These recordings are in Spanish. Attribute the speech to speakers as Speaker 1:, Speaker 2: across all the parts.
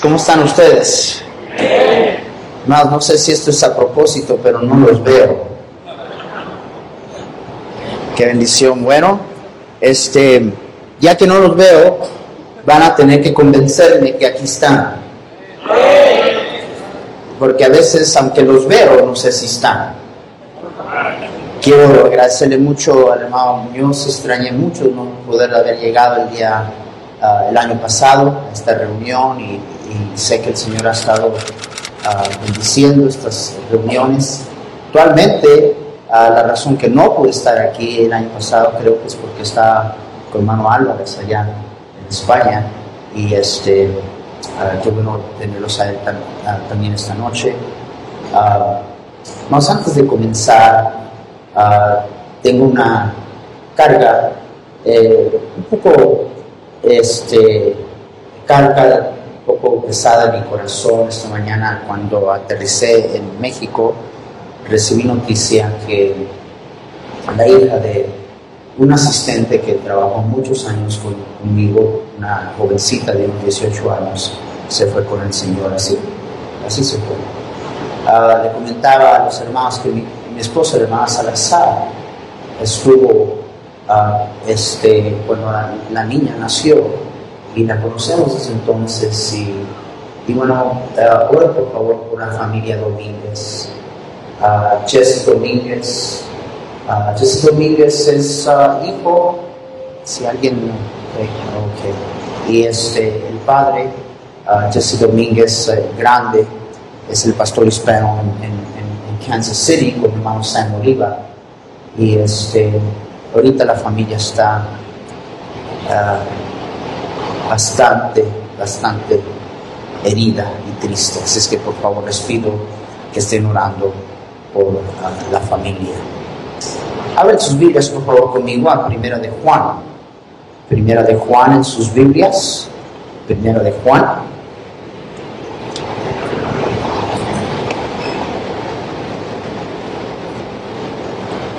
Speaker 1: ¿cómo están ustedes? No, no sé si esto es a propósito, pero no los veo. Qué bendición. Bueno, este, ya que no los veo, van a tener que convencerme que aquí están. Porque a veces, aunque los veo, no sé si están. Quiero agradecerle mucho al hermano Muñoz, extrañé mucho no poder haber llegado el día, ah, el año pasado a esta reunión y, y sé que el Señor ha estado ah, bendiciendo estas reuniones. Actualmente, ah, la razón que no pude estar aquí el año pasado creo que es porque está con hermano Álvarez allá en España y este, uh, tenerlos a también esta noche. más antes de comenzar, tengo una carga eh, un poco este, carga pesada en mi corazón esta mañana cuando aterricé en México. Recibí noticia que la hija de un asistente que trabajó muchos años conmigo, una jovencita de unos 18 años, se fue con el Señor, así, así se fue. Ah, le comentaba a los hermanos que mi, esposa, la hermana Salazar, estuvo uh, este, cuando la niña nació, y la conocemos desde entonces y, bueno, uh, por favor por la familia Domínguez. Uh, Jesse Domínguez. Uh, Jesse Domínguez es uh, hijo, si alguien, okay, y este, el padre, uh, Jesse Domínguez eh, grande, es el pastor hispano en, Kansas City con hermano San Oliva. Y este, ahorita la familia está bastante, bastante herida y triste. Así es que por favor les pido que estén orando por uh, la familia. Abren sus Biblias por favor conmigo a Primera de Juan. Primera de Juan en sus Biblias. Primera de Juan.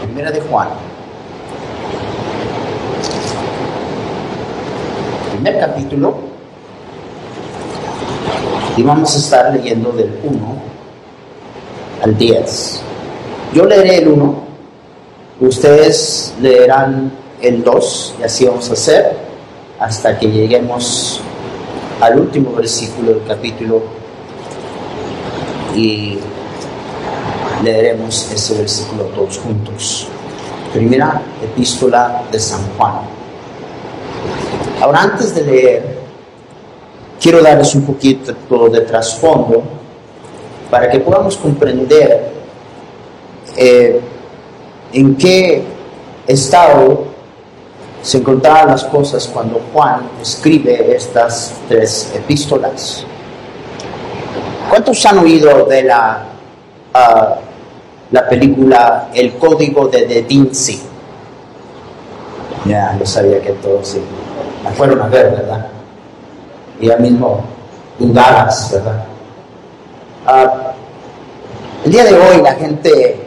Speaker 1: Primera de Juan. primer capítulo y vamos a estar leyendo del 1 al 10. Yo leeré el 1, ustedes leerán el 2 y así vamos a hacer hasta que lleguemos al último versículo del capítulo y leeremos ese versículo todos juntos. Primera epístola de San Juan. Ahora, antes de leer, quiero darles un poquito de trasfondo para que podamos comprender eh, en qué estado se encontraban las cosas cuando Juan escribe estas tres epístolas. ¿Cuántos han oído de la, ah, la película El Código de Da Vinci? Ya, yo sabía que todos sí la fueron a ver, ¿verdad? Y ya mismo dudabas, ¿verdad? Ah, el día de hoy la gente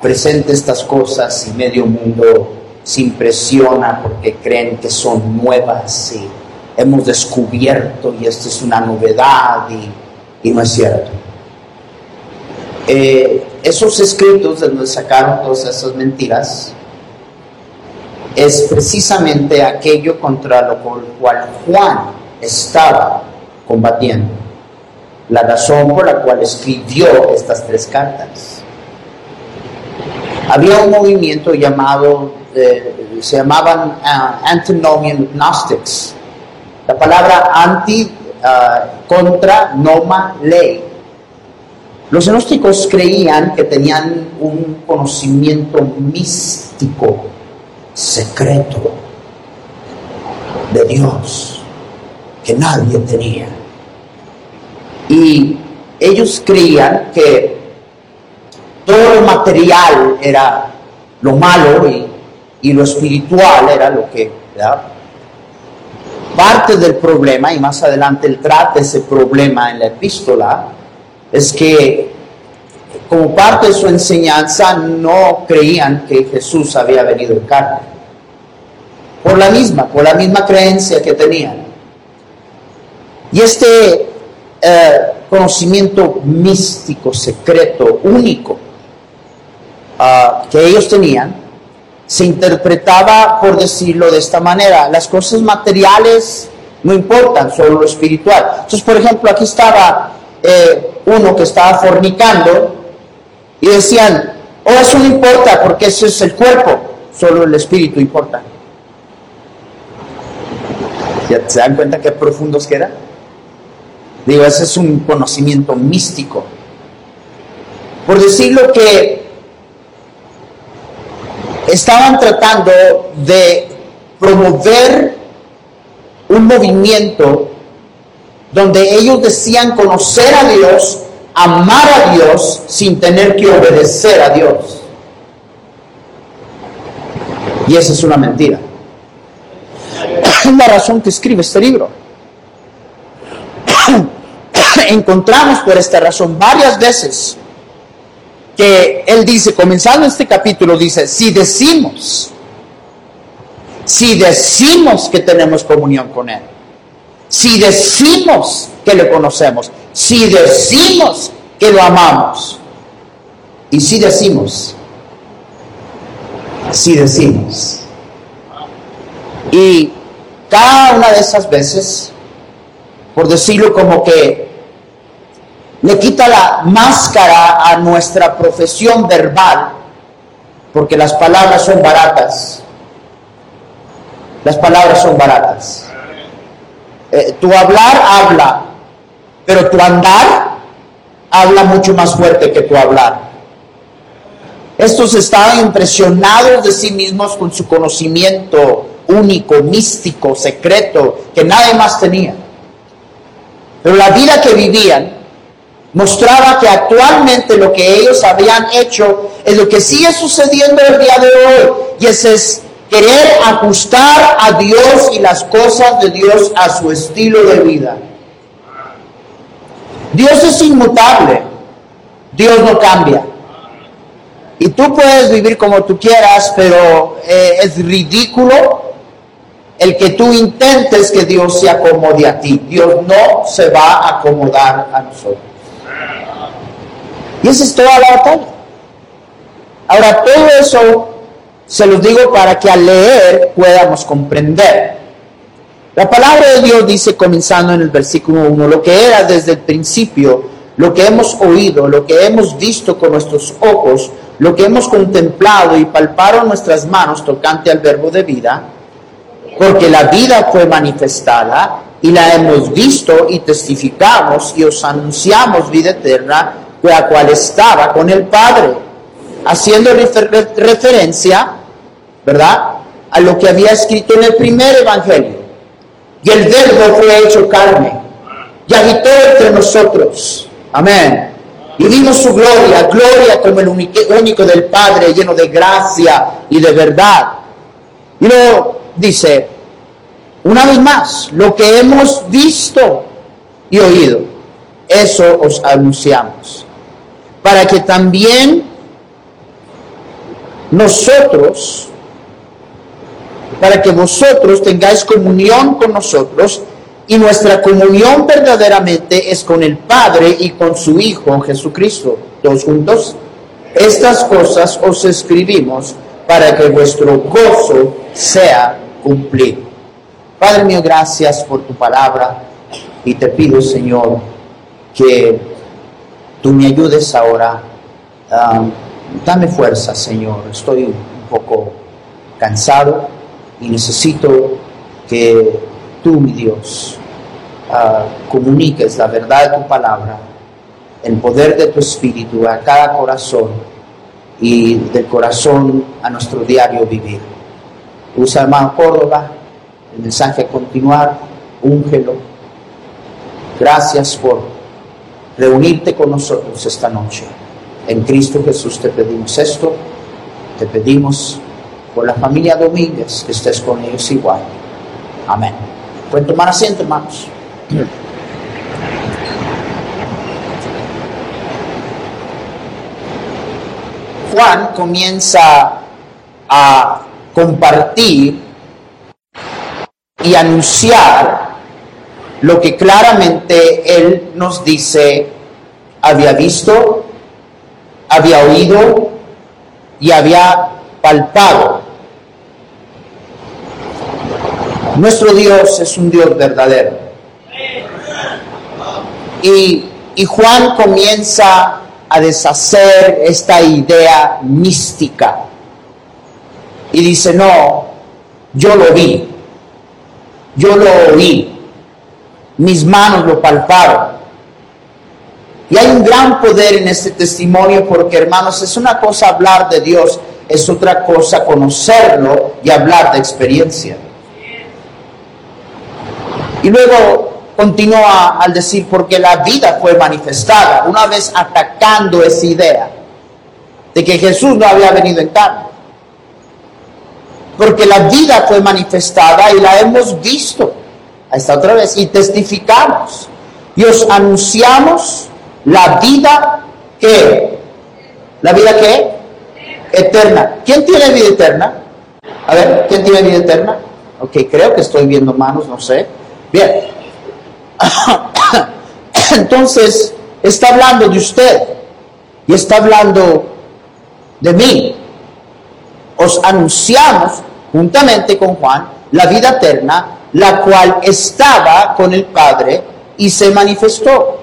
Speaker 1: presenta estas cosas y medio mundo se impresiona porque creen que son nuevas y hemos descubierto y esto es una novedad y, no es cierto. Eh, esos escritos de donde sacaron todas esas mentiras es precisamente aquello contra lo cual Juan estaba combatiendo. La razón por la cual escribió estas tres cartas. Había un movimiento llamado, eh, se llamaban uh, Antinomian Gnostics. La palabra anti, ah, contra, noma, ley. Los gnósticos creían que tenían un conocimiento místico secreto de Dios que nadie tenía. Y ellos creían que todo lo material era lo malo y, lo espiritual era lo que... Parte del problema, y más adelante él trata ese problema en la epístola, es que como parte de su enseñanza no creían que Jesús había venido en carne por la misma, por la misma creencia que tenían. Y este eh, conocimiento místico, secreto, único ah, que ellos tenían, se interpretaba, por decirlo de esta manera, las cosas materiales no importan, solo lo espiritual. Entonces, por ejemplo, aquí estaba eh, uno que estaba fornicando y decían, oh, eso no importa porque ese es el cuerpo, solo el espíritu importa. ¿Se dan cuenta qué profundos que eran? Digo, ese es un conocimiento místico. Por decirlo que estaban tratando de promover un movimiento donde ellos decían conocer a Dios, amar a Dios sin tener que obedecer a Dios. Y esa es una mentira. Es la razón que escribe este libro. Encontramos por esta razón varias veces que él dice, comenzando este capítulo, dice, si decimos, si decimos que tenemos comunión con Él, si decimos que le conocemos, si decimos que lo amamos, y si decimos, si decimos, y cada una de esas veces, por decirlo como que le quita la máscara a nuestra profesión verbal, porque las palabras son baratas. Las palabras son baratas. Eh, tu hablar habla, pero tu andar habla mucho más fuerte que tu hablar. Estos estaban impresionados de sí mismos con su conocimiento único, místico, secreto, que nadie más tenía. Pero la vida que vivían mostraba que actualmente lo que ellos habían hecho es lo que sigue sucediendo el día de hoy, y es querer ajustar a Dios y las cosas de Dios a su estilo de vida. Dios es inmutable, Dios no cambia. Y tú puedes vivir como tú quieras, pero eh, es ridículo el que tú intentes que Dios se acomode a ti. Dios no se va a acomodar a nosotros. Y esa es toda la batalla. Ahora, todo eso se los digo para que al leer podamos comprender. La palabra de Dios dice, comenzando en el versículo 1, lo que era desde el principio, lo que hemos oído, lo que hemos visto con nuestros ojos, lo que hemos contemplado y palparon nuestras manos tocante al verbo de vida, porque la vida fue manifestada y la hemos visto y testificamos y os anunciamos vida eterna, la cual estaba con el Padre, haciendo referencia, ¿verdad?, a lo que había escrito en el primer Evangelio. Y el verbo fue hecho carne y habitó entre nosotros. Amén. Y vimos su gloria, gloria como el único del Padre, lleno de gracia y de verdad. Y luego dice, una vez más, lo que hemos visto y oído, eso os anunciamos. Para que también nosotros, para que vosotros tengáis comunión con nosotros, y nuestra comunión verdaderamente es con el Padre y con su Hijo Jesucristo. Todos juntos. Estas cosas os escribimos para que vuestro gozo sea cumplido. Padre mío, gracias por tu palabra y te pido, Señor, que tú me ayudes ahora. Um, dame fuerza, Señor. Estoy un poco cansado y necesito que tú, mi Dios, uh, comuniques la verdad de tu palabra, el poder de tu espíritu a cada corazón y del corazón a nuestro diario vivir. Usa hermano Córdoba el mensaje a continuar, úngelo. Gracias por reunirte con nosotros esta noche. En Cristo Jesús te pedimos esto, te pedimos por la familia Domínguez que estés con ellos igual. Amén. Pueden tomar asiento, hermanos. Juan comienza a compartir y anunciar lo que claramente Él nos dice había visto, había oído y había palpado. Nuestro Dios es un Dios verdadero. Y, y Juan comienza a deshacer esta idea mística. Y dice, no, yo lo vi, yo lo oí, mis manos lo palparon. Y hay un gran poder en este testimonio porque, hermanos, es una cosa hablar de Dios, es otra cosa conocerlo y hablar de experiencia. Y luego continúa al decir, porque la vida fue manifestada, una vez atacando esa idea de que Jesús no había venido en carne. Porque la vida fue manifestada y la hemos visto. Ahí está otra vez. Y testificamos. Y os anunciamos la vida que. ¿La vida qué? Eterna. ¿Quién tiene vida eterna? A ver, ¿quién tiene vida eterna? Ok, creo que estoy viendo manos, no sé. Bien. Entonces, está hablando de usted y está hablando de mí. Os anunciamos, juntamente con Juan, la vida eterna, la cual estaba con el Padre y se manifestó.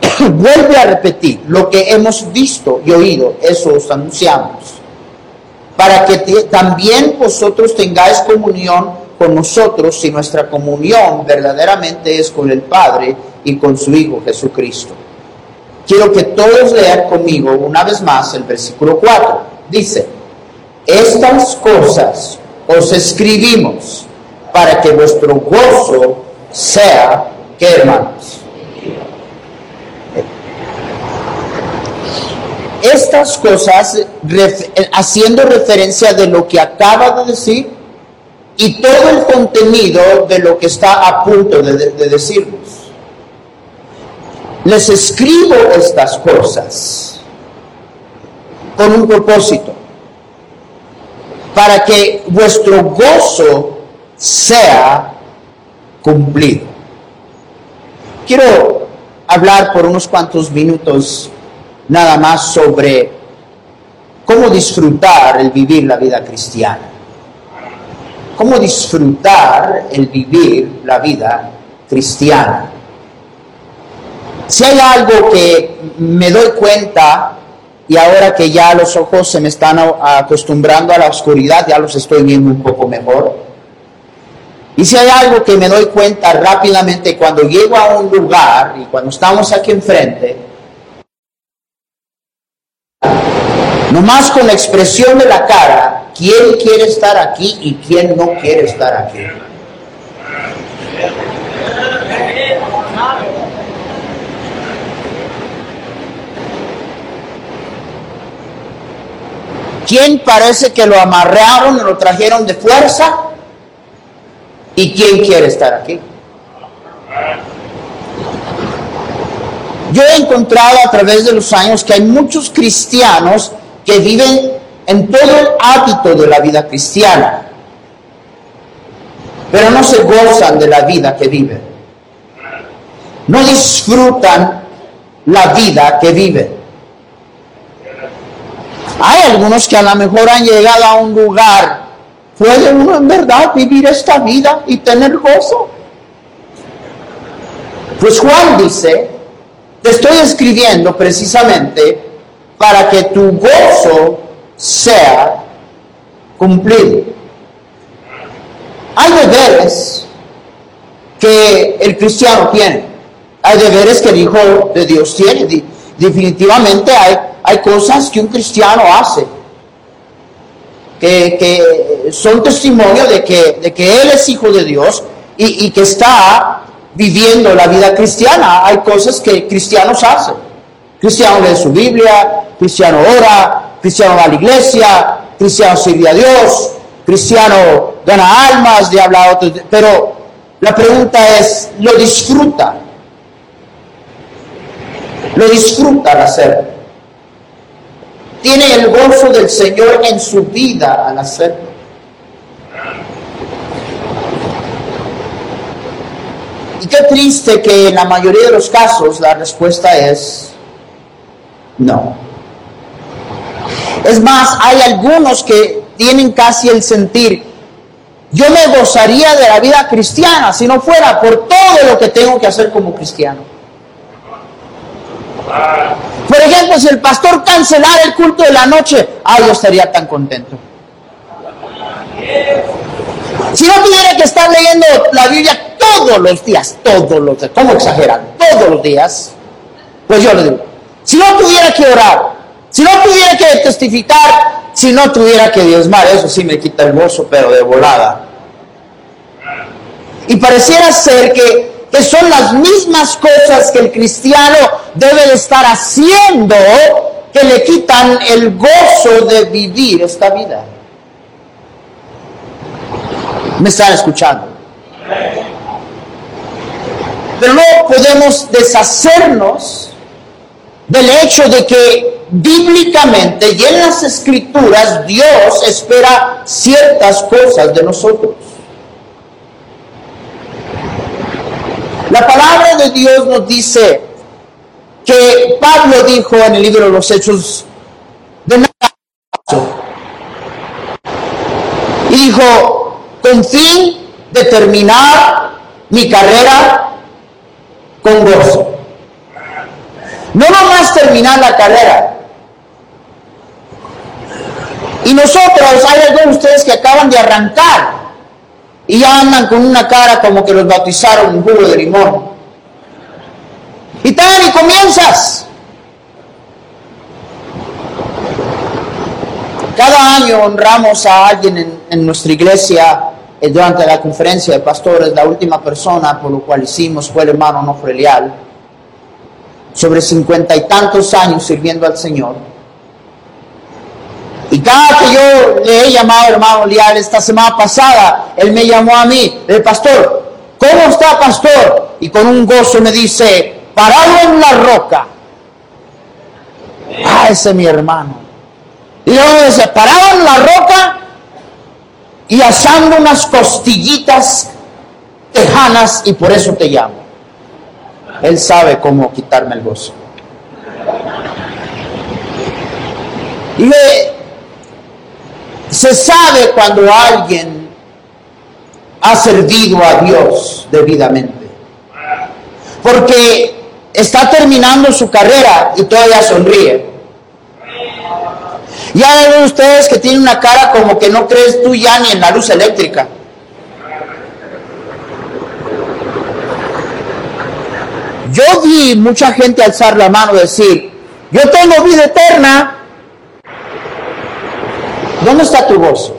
Speaker 1: Vuelve a repetir lo que hemos visto y oído, eso os anunciamos, para que también vosotros tengáis comunión con nosotros si nuestra comunión verdaderamente es con el Padre y con su Hijo Jesucristo. Quiero que todos lean conmigo una vez más el versículo 4. Dice, estas cosas os escribimos para que vuestro gozo sea, ¿qué hermanos? Estas cosas, haciendo referencia de lo que acaba de decir, y todo el contenido de lo que está a punto de, decirnos. Les escribo estas cosas con un propósito, para que vuestro gozo sea cumplido. Quiero hablar por unos cuantos minutos nada más sobre cómo disfrutar el vivir la vida cristiana cómo disfrutar el vivir la vida cristiana. Si hay algo que me doy cuenta y ahora que ya los ojos se me están acostumbrando a la oscuridad, ya los estoy viendo un poco mejor. Y si hay algo que me doy cuenta rápidamente cuando llego a un lugar y cuando estamos aquí enfrente, nomás con la expresión de la cara, quién quiere estar aquí y quién no quiere estar aquí. ¿Quién parece que lo amarraron y lo trajeron de fuerza? ¿Y quién quiere estar aquí? Yo he encontrado a través de los años que hay muchos cristianos que viven en todo el hábito de la vida cristiana, pero no se gozan de la vida que viven. No disfrutan la vida que viven. Hay algunos que a lo mejor han llegado a un lugar. ¿Puede uno en verdad vivir esta vida y tener gozo? Pues Juan dice, te estoy escribiendo precisamente para que tu gozo sea cumplido. Hay deberes que el cristiano tiene, hay deberes que el Hijo de Dios tiene. Definitivamente hay, hay cosas que un cristiano hace que, son testimonio de que, de que Él es hijo de Dios y, y que está viviendo la vida cristiana. Hay cosas que cristianos hacen. Cristiano lee su Biblia, cristiano ora, cristiano va a la iglesia, cristiano sirve a Dios, cristiano gana almas, de habla a otros, pero la pregunta es, ¿lo disfruta? ¿Lo disfruta al hacerlo? ¿Tiene el gozo del Señor en su vida al hacerlo? ¿Y qué triste que en la mayoría de los casos la respuesta es no. Es más, hay algunos que tienen casi el sentir, yo me gozaría de la vida cristiana si no fuera por todo lo que tengo que hacer como cristiano. Por ejemplo, si el pastor cancelara el culto de la noche, ay, yo estaría tan contento. Si no tuviera que estar leyendo la Biblia todos los días, todos los días, ¿cómo exageran? Todos los días, pues yo le digo, si no tuviera que orar, si no tuviera que testificar, si no tuviera que diezmar, eso sí me quita el gozo, pero de volada. Y pareciera ser que, que son las mismas cosas que el cristiano debe de estar haciendo que le quitan el gozo de vivir esta vida. ¿Me están escuchando? Pero no podemos deshacernos del hecho de que bíblicamente y en las escrituras Dios espera ciertas cosas de nosotros. La palabra de Dios nos dice que Pablo dijo en el libro de los Hechos de nada y dijo con fin de terminar mi carrera con gozo. No nomás terminar la carrera. Y nosotros, hay algunos de ustedes que acaban de arrancar y ya andan con una cara como que los bautizaron en jugo de limón. Y tal, y comienzas. Cada año honramos a alguien en, en nuestra iglesia eh, durante la conferencia de pastores. La última persona por lo cual hicimos fue el hermano Nofre Leal sobre cincuenta y tantos años sirviendo al Señor. Y cada que yo le he llamado hermano Leal esta semana pasada, él me llamó a mí, el pastor, ¿cómo está pastor? Y con un gozo me dice, parado en la roca. Ah, ese es mi hermano. Y me dice, parado en la roca y asando unas costillitas tejanas y por eso te llamo. Él sabe cómo quitarme el gozo. Y se sabe cuando alguien ha servido a Dios debidamente. Porque está terminando su carrera y todavía sonríe. Y hay de ustedes que tienen una cara como que no crees tú ya ni en la luz eléctrica. Yo vi mucha gente alzar la mano y decir, yo tengo vida eterna. ¿Dónde está tu gozo?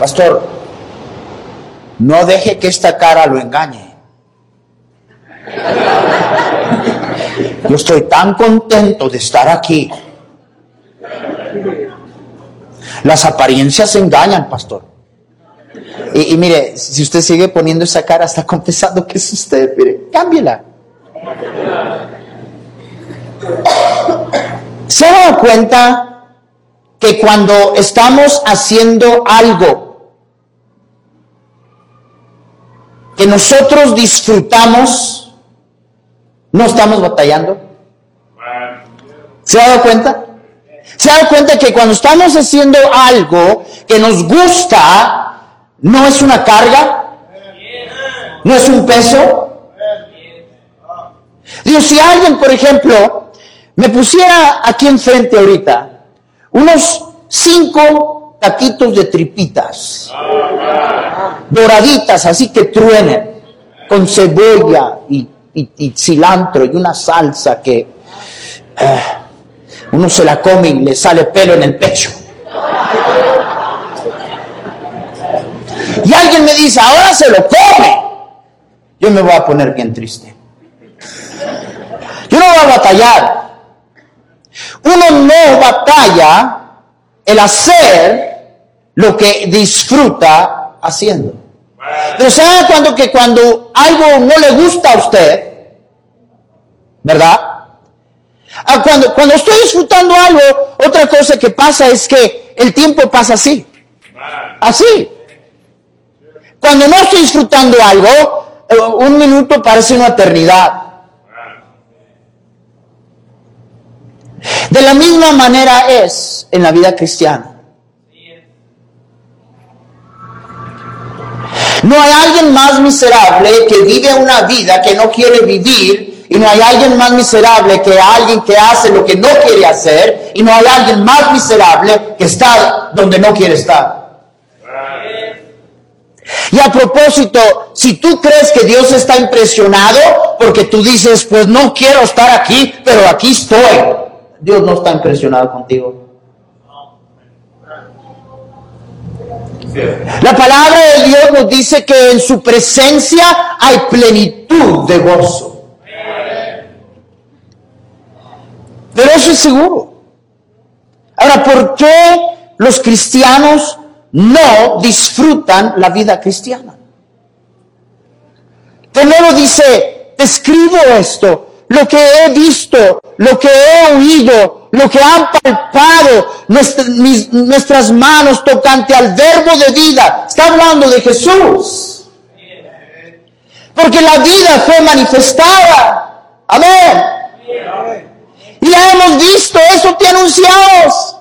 Speaker 1: Pastor, no deje que esta cara lo engañe. Yo estoy tan contento de estar aquí. Las apariencias engañan, pastor. Y, mire, si usted sigue poniendo esa cara, está confesando que es usted. Mire, cámbiela. ¿Se ha dado cuenta que cuando estamos haciendo algo que nosotros disfrutamos, no estamos batallando? ¿Se ha dado cuenta? ¿Se ha dado cuenta que cuando estamos haciendo algo que nos gusta, no es una carga, no es un peso. Dios, si alguien, por ejemplo, me pusiera aquí enfrente ahorita unos cinco taquitos de tripitas, doraditas, así que truenen, con cebolla y, cilantro y una salsa que eh, uno se la come y le sale pelo en el pecho. y alguien me dice, ahora se lo come, yo me voy a poner bien triste. Yo no voy a batallar. Uno no batalla el hacer lo que disfruta haciendo. Pero ¿sabe cuando que cuando algo no le gusta a usted, ¿verdad? Ah, cuando, cuando estoy disfrutando algo, otra cosa que pasa es que el tiempo pasa así. Así. Cuando no estoy disfrutando algo, eh, un minuto parece una eternidad. De la misma manera es en la vida cristiana. No hay alguien más miserable que vive una vida que no quiere vivir y no hay alguien más miserable que alguien que hace lo que no quiere hacer y no hay alguien más miserable que está donde no quiere estar. Y a propósito, si tú crees que Dios está impresionado porque tú dices, pues no quiero estar aquí, pero aquí estoy, Dios no está impresionado contigo. La palabra de Dios nos dice que en su presencia hay plenitud de gozo. Pero eso es seguro. Ahora, ¿por qué los cristianos no disfrutan la vida cristiana? Primero dice, te escribo esto, lo que he visto, lo que he oído, lo que han palpado nuestras manos tocante al verbo de vida. Está hablando de Jesús. Porque la vida fue manifestada. Amén. Y la hemos visto, eso te anunciamos.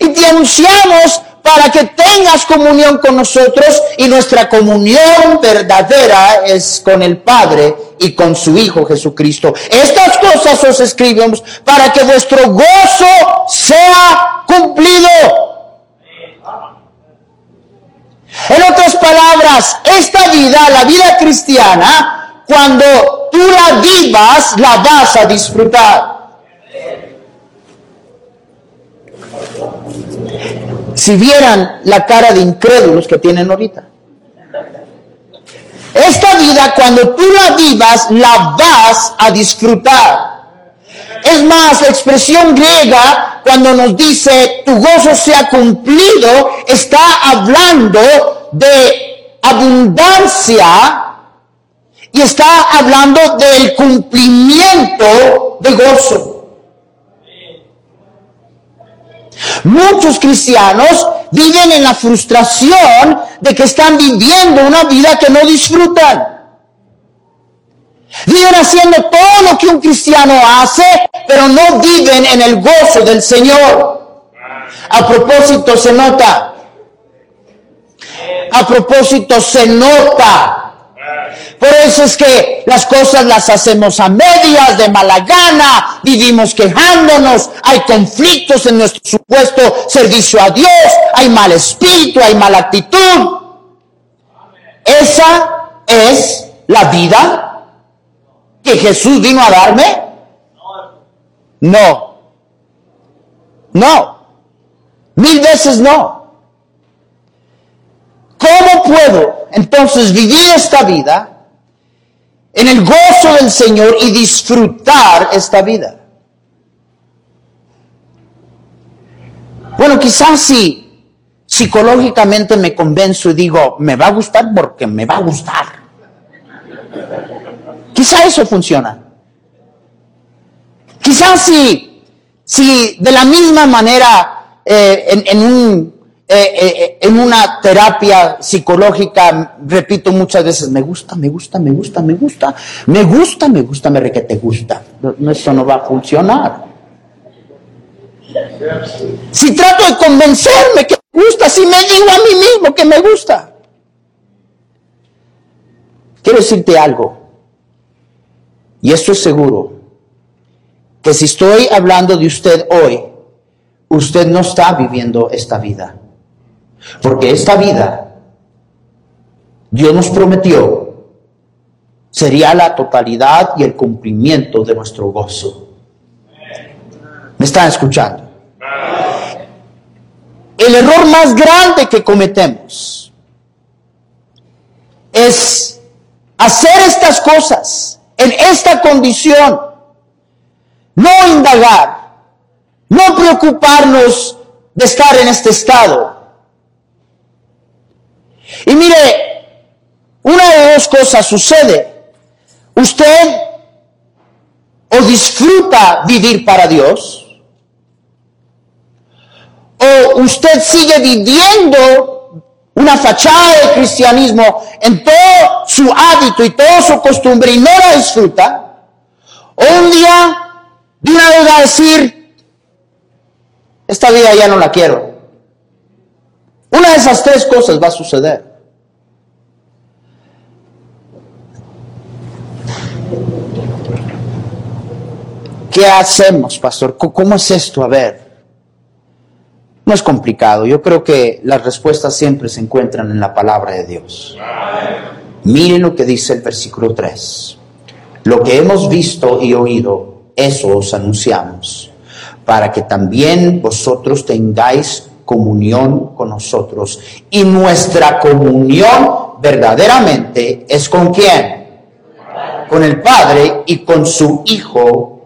Speaker 1: Y te anunciamos para que tengas comunión con nosotros y nuestra comunión verdadera es con el Padre y con su Hijo Jesucristo. Estas cosas os escribimos para que vuestro gozo sea cumplido. En otras palabras, esta vida, la vida cristiana, cuando tú la vivas, la vas a disfrutar. Si vieran la cara de incrédulos que tienen ahorita. Esta vida, cuando tú la vivas, la vas a disfrutar. Es más, la expresión griega, cuando nos dice tu gozo sea cumplido, está hablando de abundancia y está hablando del cumplimiento de gozo. Muchos cristianos viven en la frustración de que están viviendo una vida que no disfrutan. Viven haciendo todo lo que un cristiano hace, pero no viven en el gozo del Señor. A propósito, se nota. A propósito, se nota por eso es que las cosas las hacemos a medias, de mala gana, vivimos quejándonos, hay conflictos en nuestro supuesto servicio a Dios, hay mal espíritu, hay mala actitud. Esa es la vida que Jesús vino a darme. No. No. Mil veces no. ¿Cómo puedo entonces vivir esta vida en el gozo del Señor y disfrutar esta vida. Bueno, quizás si psicológicamente me convenzo y digo, me va a gustar porque me va a gustar. Quizá eso funciona. Quizás si, si de la misma manera eh, en un eh, eh, en una terapia psicológica, repito muchas veces, me gusta, me gusta, me gusta, me gusta, me gusta, me gusta, me re que te gusta. Eso no va a funcionar. Si trato de convencerme que me gusta, si me digo a mí mismo que me gusta. Quiero decirte algo, y esto es seguro, que si estoy hablando de usted hoy, usted no está viviendo esta vida. Porque esta vida, Dios nos prometió, sería la totalidad y el cumplimiento de nuestro gozo. ¿Me están escuchando? El error más grande que cometemos es hacer estas cosas en esta condición, no indagar, no preocuparnos de estar en este estado, y mire, una de dos cosas sucede. Usted o disfruta vivir para Dios, o usted sigue viviendo una fachada de cristianismo en todo su hábito y toda su costumbre y no la disfruta, o un día de una vez a decir, esta vida ya no la quiero. Una de esas tres cosas va a suceder. ¿Qué hacemos, pastor? ¿Cómo es esto? A ver. No es complicado. Yo creo que las respuestas siempre se encuentran en la palabra de Dios. Miren lo que dice el versículo 3. Lo que hemos visto y oído, eso os anunciamos, para que también vosotros tengáis comunión con nosotros. Y nuestra comunión verdaderamente es con quién? Con el Padre y con su Hijo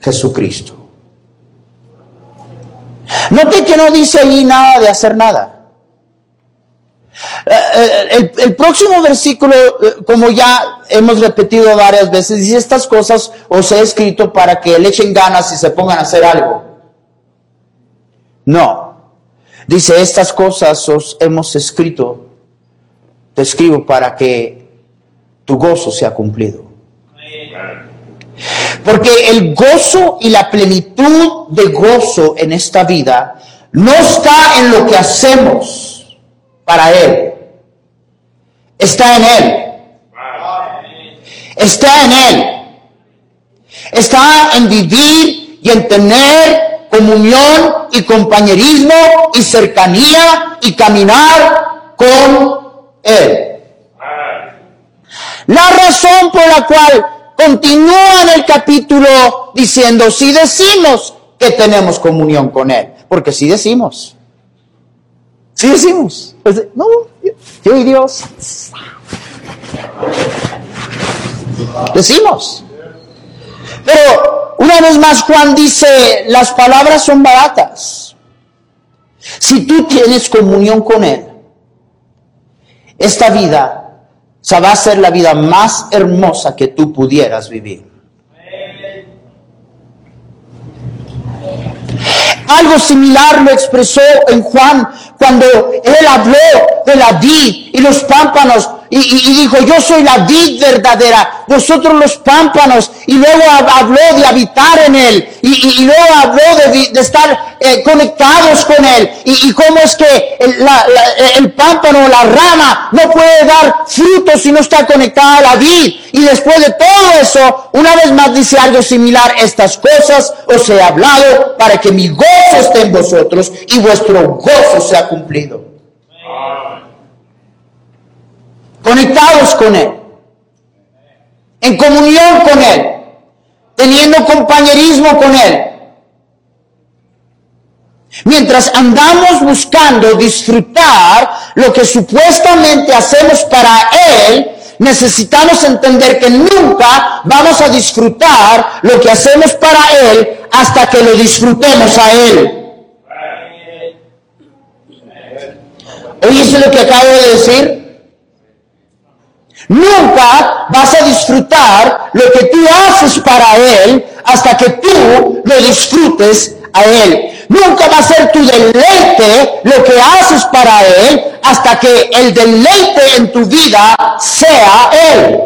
Speaker 1: Jesucristo. Note que no dice ahí nada de hacer nada. Eh, eh, el, próximo versículo, eh, como ya hemos repetido varias veces, dice estas cosas os he escrito para que le echen ganas y se pongan a hacer algo. No. Dice estas cosas os hemos escrito, te escribo para que tu gozo sea cumplido. Porque el gozo y la plenitud de gozo en esta vida no está en lo que hacemos para Él. Está en Él. Está en Él. Está en vivir y en tener comunión y compañerismo y cercanía y caminar con Él. La razón por la cual continúa en el capítulo diciendo, si decimos que tenemos comunión con Él, porque si decimos, si decimos, pues, no, yo y Dios, decimos. Pero una vez más Juan dice, las palabras son baratas. Si tú tienes comunión con Él, esta vida sea, va a ser la vida más hermosa que tú pudieras vivir. Algo similar lo expresó en Juan cuando él habló de la vid y los pámpanos y, dijo, yo soy la vid verdadera, vosotros los pámpanos. Y luego habló de habitar en él. Y, luego habló de, estar eh, conectados con él. Y, cómo es que el, el pámpano, la rama, no puede dar frutos si no está conectada a la vid. Y después de todo eso, una vez más dice algo similar, estas cosas os he hablado para que mi gozo esté en vosotros y vuestro gozo sea cumplido conectados con Él, en comunión con Él, teniendo compañerismo con Él. Mientras andamos buscando disfrutar lo que supuestamente hacemos para Él, necesitamos entender que nunca vamos a disfrutar lo que hacemos para Él hasta que lo disfrutemos a Él. ¿Oíste lo que acabo de decir? Nunca vas a disfrutar lo que tú haces para Él hasta que tú lo disfrutes a Él. Nunca va a ser tu deleite lo que haces para Él hasta que el deleite en tu vida sea Él.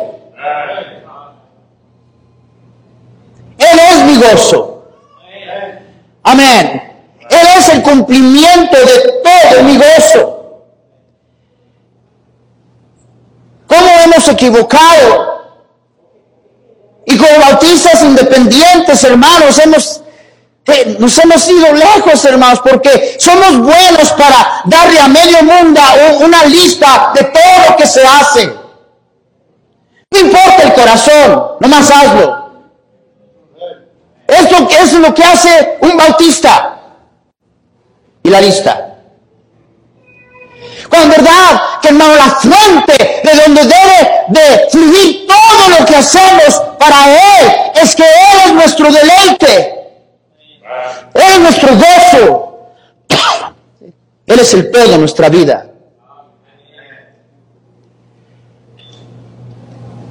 Speaker 1: Él es mi gozo. Amén. Él es el cumplimiento de todo mi gozo. Cómo hemos equivocado. Y como bautistas independientes, hermanos, hemos, eh, nos hemos ido lejos, hermanos, porque somos buenos para darle a medio mundo una lista de todo lo que se hace. No importa el corazón, nomás hazlo. Esto es lo que hace un bautista. Y la lista. Con verdad que hermano, la fuente de donde debe de fluir todo lo que hacemos para Él es que Él es nuestro deleite. Él es nuestro gozo. Él es el todo de nuestra vida.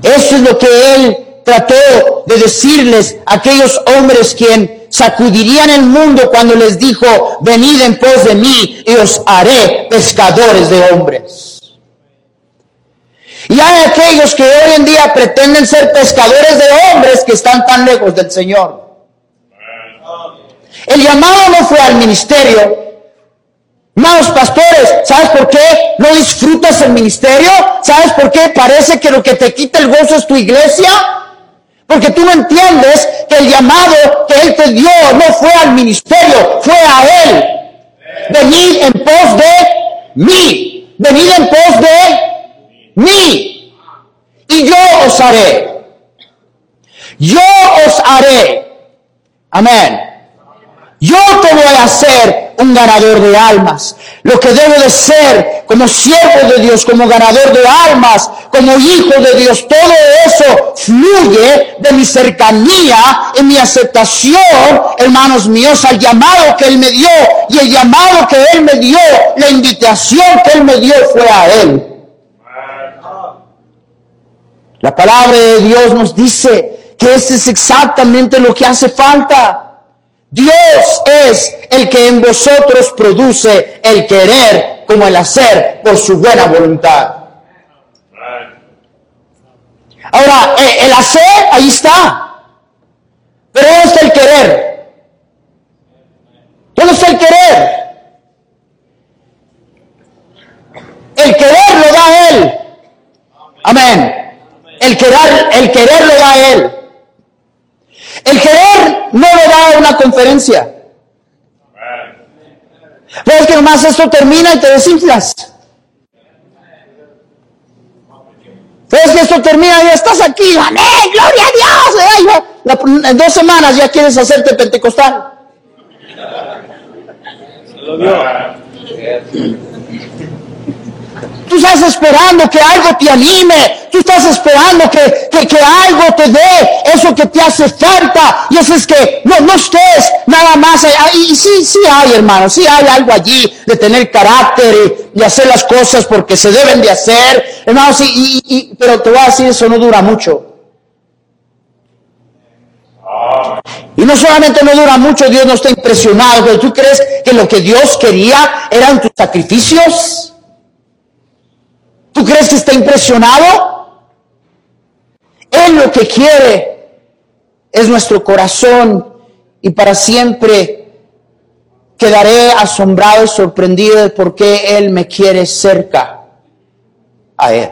Speaker 1: Eso es lo que Él trató de decirles a aquellos hombres quien sacudirían el mundo cuando les dijo, venid en pos de mí y os haré pescadores de hombres. Y hay aquellos que hoy en día pretenden ser pescadores de hombres que están tan lejos del Señor. El llamado no fue al ministerio. Amados pastores, ¿sabes por qué no disfrutas el ministerio? ¿Sabes por qué parece que lo que te quita el gozo es tu iglesia? Porque tú no entiendes que el llamado que Él te dio no fue al ministerio, fue a Él. Venid en pos de mí. Venid en pos de mí. Y yo os haré. Yo os haré. Amén. Yo te voy a hacer un ganador de almas. Lo que debo de ser como siervo de Dios, como ganador de almas, como hijo de Dios, todo eso fluye de mi cercanía y mi aceptación, hermanos míos, al llamado que Él me dio. Y el llamado que Él me dio, la invitación que Él me dio fue a Él. La palabra de Dios nos dice que ese es exactamente lo que hace falta. Dios es el que en vosotros produce el querer como el hacer por su buena voluntad. Ahora, eh, el hacer, ahí está. Pero ¿dónde está el querer? ¿Dónde está el querer? El querer lo da Él. Amén. El querer, el querer lo da Él. El querer no le da una conferencia. Ves que nomás esto termina y te desinflas. Ves que esto termina y ya estás aquí. Amén, gloria a Dios. en dos semanas ya quieres hacerte pentecostal. Tú estás esperando que algo te anime. Tú estás esperando que, que, algo te dé eso que te hace falta. Y eso es que no, no estés nada más. Y sí, sí hay, hermano. Sí hay algo allí de tener carácter y, hacer las cosas porque se deben de hacer. Hermano, sí, y, y, pero te voy a decir, eso no dura mucho. Y no solamente no dura mucho, Dios no está impresionado, tú crees que lo que Dios quería eran tus sacrificios. ¿Tú crees que está impresionado? Él lo que quiere es nuestro corazón y para siempre quedaré asombrado y sorprendido de por qué Él me quiere cerca a Él.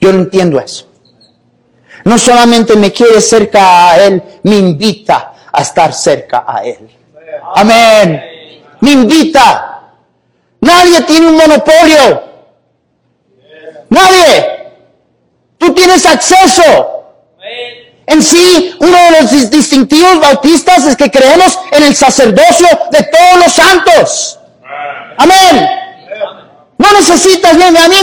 Speaker 1: Yo no entiendo eso. No solamente me quiere cerca a Él, me invita a estar cerca a Él. Amén. Me invita. Nadie tiene un monopolio. Nadie. Tú tienes acceso. En sí, uno de los distintivos bautistas es que creemos en el sacerdocio de todos los santos. Amén. No necesitas, bien, a mí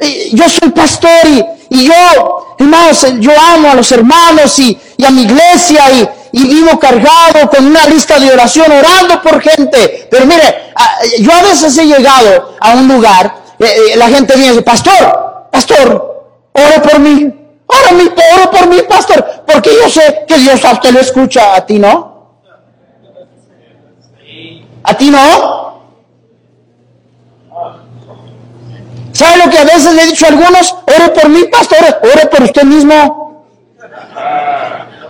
Speaker 1: eh, yo soy pastor y, yo, hermanos, yo amo a los hermanos y, a mi iglesia y, y vivo cargado con una lista de oración orando por gente. Pero mire, yo a veces he llegado a un lugar eh, eh, la gente viene y dice, pastor, pastor, ore por mí, ore, por mí, pastor, porque yo sé que Dios a usted lo escucha, a ti no. ¿A ti no? ¿Sabe lo que a veces le he dicho a algunos? Ore por mí, pastor, ore por usted mismo.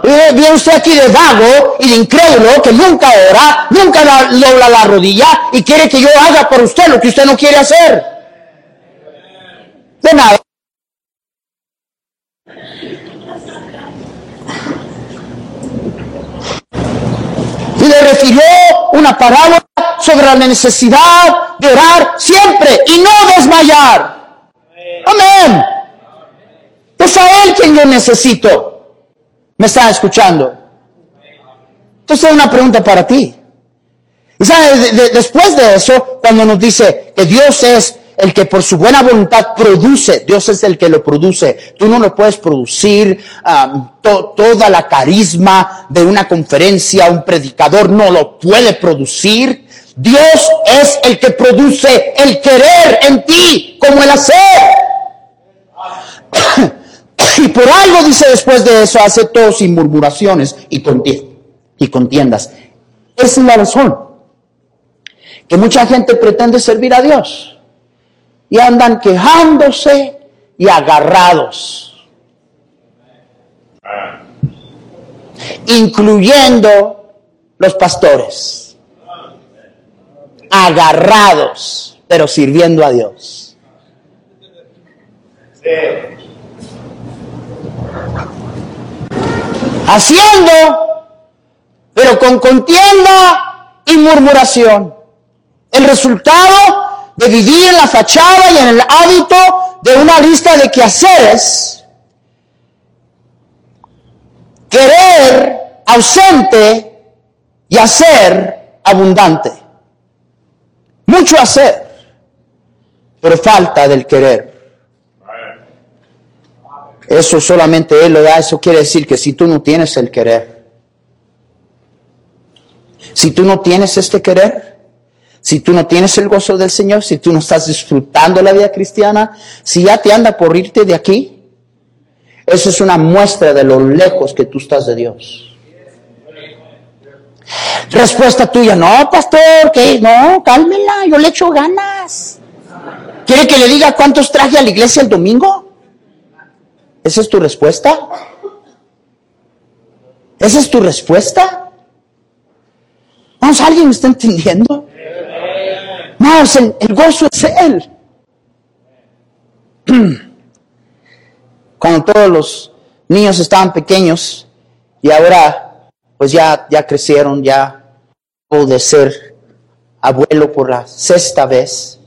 Speaker 1: Eh, viene usted aquí de vago y de incrédulo que nunca ora, nunca dobla la rodilla y quiere que yo haga por usted lo que usted no quiere hacer. De nada. Y le refirió una parábola sobre la necesidad de orar siempre y no desmayar. Amén. Es a Él quien yo necesito. ¿Me está escuchando? Entonces, una pregunta para ti. Y sabes, después de eso, cuando nos dice que Dios es el que por su buena voluntad produce, Dios es el que lo produce. Tú no lo puedes producir, toda la carisma de una conferencia, un predicador no lo puede producir. Dios es el que produce el querer en ti como el hacer. y por algo dice después de eso, hace todo sin murmuraciones y y contiendas. Esa es la razón que mucha gente pretende servir a Dios y andan quejándose y agarrados, incluyendo los pastores, agarrados, pero sirviendo a Dios. Haciendo, pero con contienda y murmuración. El resultado de vivir en la fachada y en el hábito de una lista de quehaceres, querer ausente y hacer abundante. Mucho hacer, pero falta del querer. Eso solamente Él lo da, eso quiere decir que si tú no tienes el querer, si tú no tienes este querer, si tú no tienes el gozo del Señor, si tú no estás disfrutando la vida cristiana, si ya te anda por irte de aquí, eso es una muestra de lo lejos que tú estás de Dios. Respuesta tuya, no, pastor, que no, cálmela, yo le echo ganas. ¿Quiere que le diga cuántos traje a la iglesia el domingo? ¿Esa es tu respuesta? ¿Esa es tu respuesta? Vamos, ¿alguien me está entendiendo? No, el, gozo es Él. Cuando todos los niños estaban pequeños y ahora pues ya, ya crecieron, ya pude ser abuelo por la sexta vez,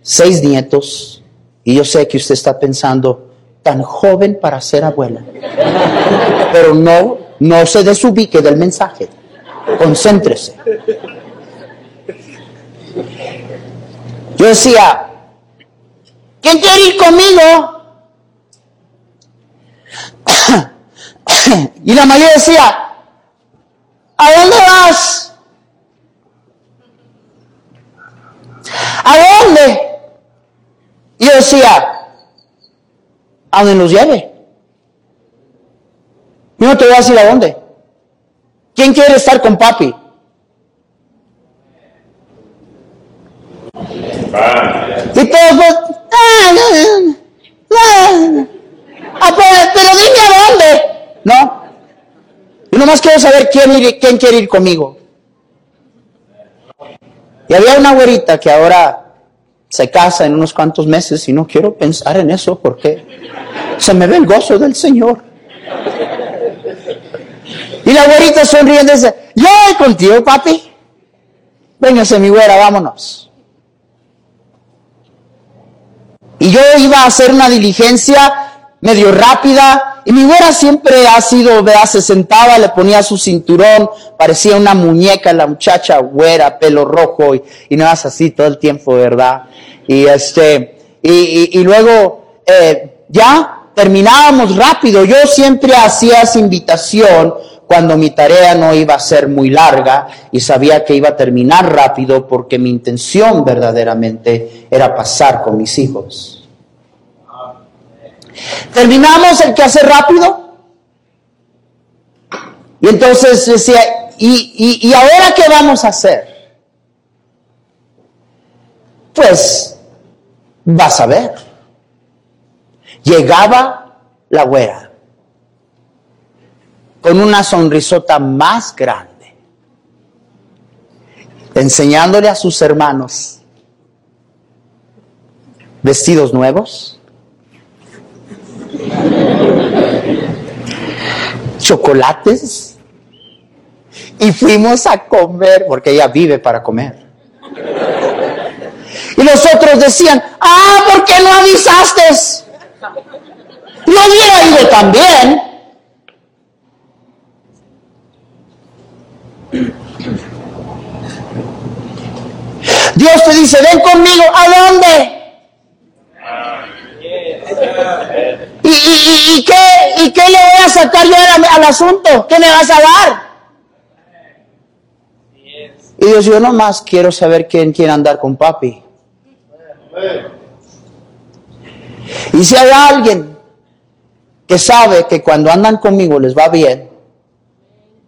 Speaker 1: seis nietos, y yo sé que usted está pensando, tan joven para ser abuela. Pero no, no se desubique del mensaje. Concéntrese. Yo decía, ¿quién quiere ir conmigo? y la mayoría decía, ¿a dónde vas? ¿A dónde? Y yo decía, a donde nos lleve. Yo no te voy a decir a dónde. ¿Quién quiere estar con papi? Y todos pues, ah, pero, dime a dónde. No. Yo nomás quiero saber quién, quién quiere ir conmigo. Y había una güerita que ahora se casa en unos cuantos meses y no quiero pensar en eso porque se me ve el gozo del Señor. Y la güerita sonriendo dice, yo voy contigo, papi. Véngase mi güera, vámonos. Y yo iba a hacer una diligencia medio rápida y mi güera siempre ha sido, vea, se sentaba, le ponía su cinturón, parecía una muñeca la muchacha güera, pelo rojo y, y no es así todo el tiempo, ¿verdad? Y este, y, y, luego, eh, ya terminábamos rápido. Yo siempre hacía esa invitación cuando mi tarea no iba a ser muy larga y sabía que iba a terminar rápido porque mi intención verdaderamente era pasar con mis hijos. Terminamos el que hace rápido. Y entonces decía, ¿y, y, ¿y ahora qué vamos a hacer? Pues vas a ver. Llegaba la güera con una sonrisota más grande, enseñándole a sus hermanos vestidos nuevos, chocolates, y fuimos a comer, porque ella vive para comer. Y los otros decían, ah, ¿por qué no avisaste? No hubiera ido también. Dios te dice, ven conmigo, ¿a dónde? ¿Y, qué, qué, le voy a sacar yo al, asunto? ¿Qué me vas a dar? Y Dios, yo nomás quiero saber quién quiere andar con papi. Y si hay alguien que sabe que cuando andan conmigo les va bien,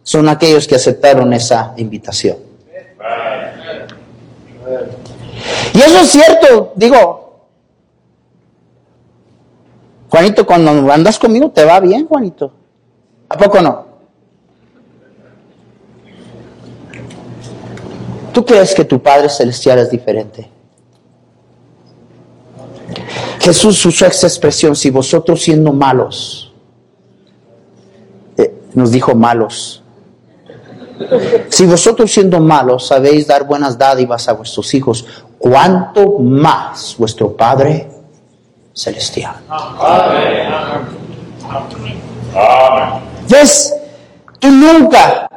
Speaker 1: son aquellos que aceptaron esa invitación. Y eso es cierto, digo, Juanito, cuando andas conmigo te va bien, Juanito. ¿A poco no? ¿Tú crees que tu Padre Celestial es diferente? Jesús usó esta expresión, si vosotros siendo malos, eh, nos dijo malos, si vosotros siendo malos sabéis dar buenas dádivas a vuestros hijos, ¿cuánto más vuestro Padre Celestial? ¿Ves? Tú nunca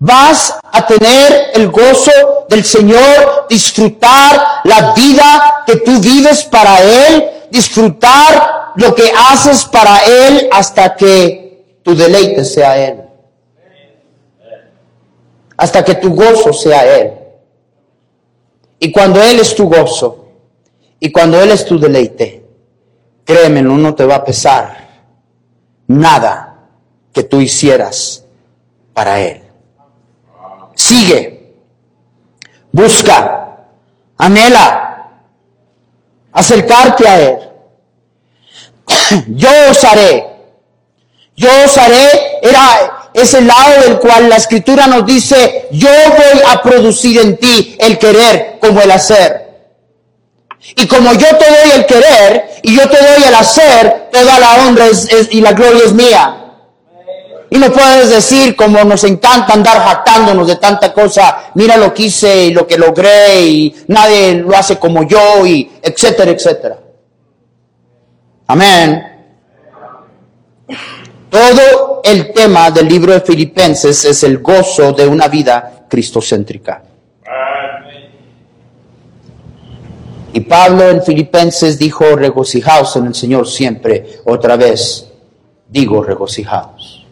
Speaker 1: vas a tener el gozo del Señor, disfrutar la vida que tú vives para Él, disfrutar lo que haces para Él hasta que tu deleite sea Él. Hasta que tu gozo sea Él. Y cuando Él es tu gozo, y cuando Él es tu deleite, créeme, no te va a pesar nada que tú hicieras para Él. Sigue, busca, anhela, acercarte a Él. Yo os haré, yo os haré, era ese lado del cual la escritura nos dice, yo voy a producir en ti el querer como el hacer. Y como yo te doy el querer y yo te doy el hacer, toda la honra y la gloria es mía. Y no puedes decir como nos encanta andar jactándonos de tanta cosa, mira lo que hice y lo que logré y nadie lo hace como yo y etcétera, etcétera. Amén. Todo el tema del libro de Filipenses es el gozo de una vida cristocéntrica. Y Pablo en Filipenses dijo, regocijaos en el Señor siempre. Otra vez, digo, regocijaos.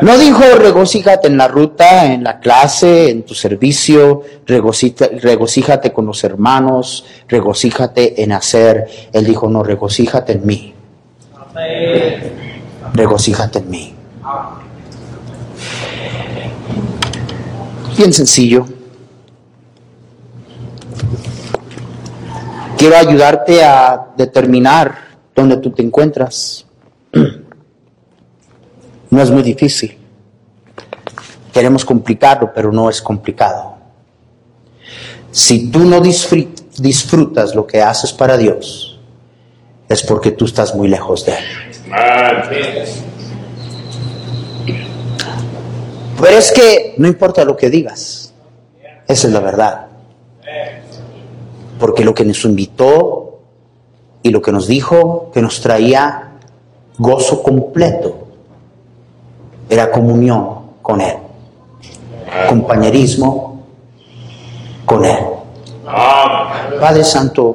Speaker 1: No dijo regocíjate en la ruta, en la clase, en tu servicio, regocíjate con los hermanos, regocíjate en hacer. Él dijo, no, regocíjate en mí. Regocíjate en mí. Bien sencillo. Quiero ayudarte a determinar dónde tú te encuentras. No es muy difícil. Queremos complicarlo, pero no es complicado. Si tú no disfrutas lo que haces para Dios, es porque tú estás muy lejos de Él. Pero es que no importa lo que digas, esa es la verdad. Porque lo que nos invitó y lo que nos dijo, que nos traía gozo completo, era comunión con Él, compañerismo con Él. Padre Santo,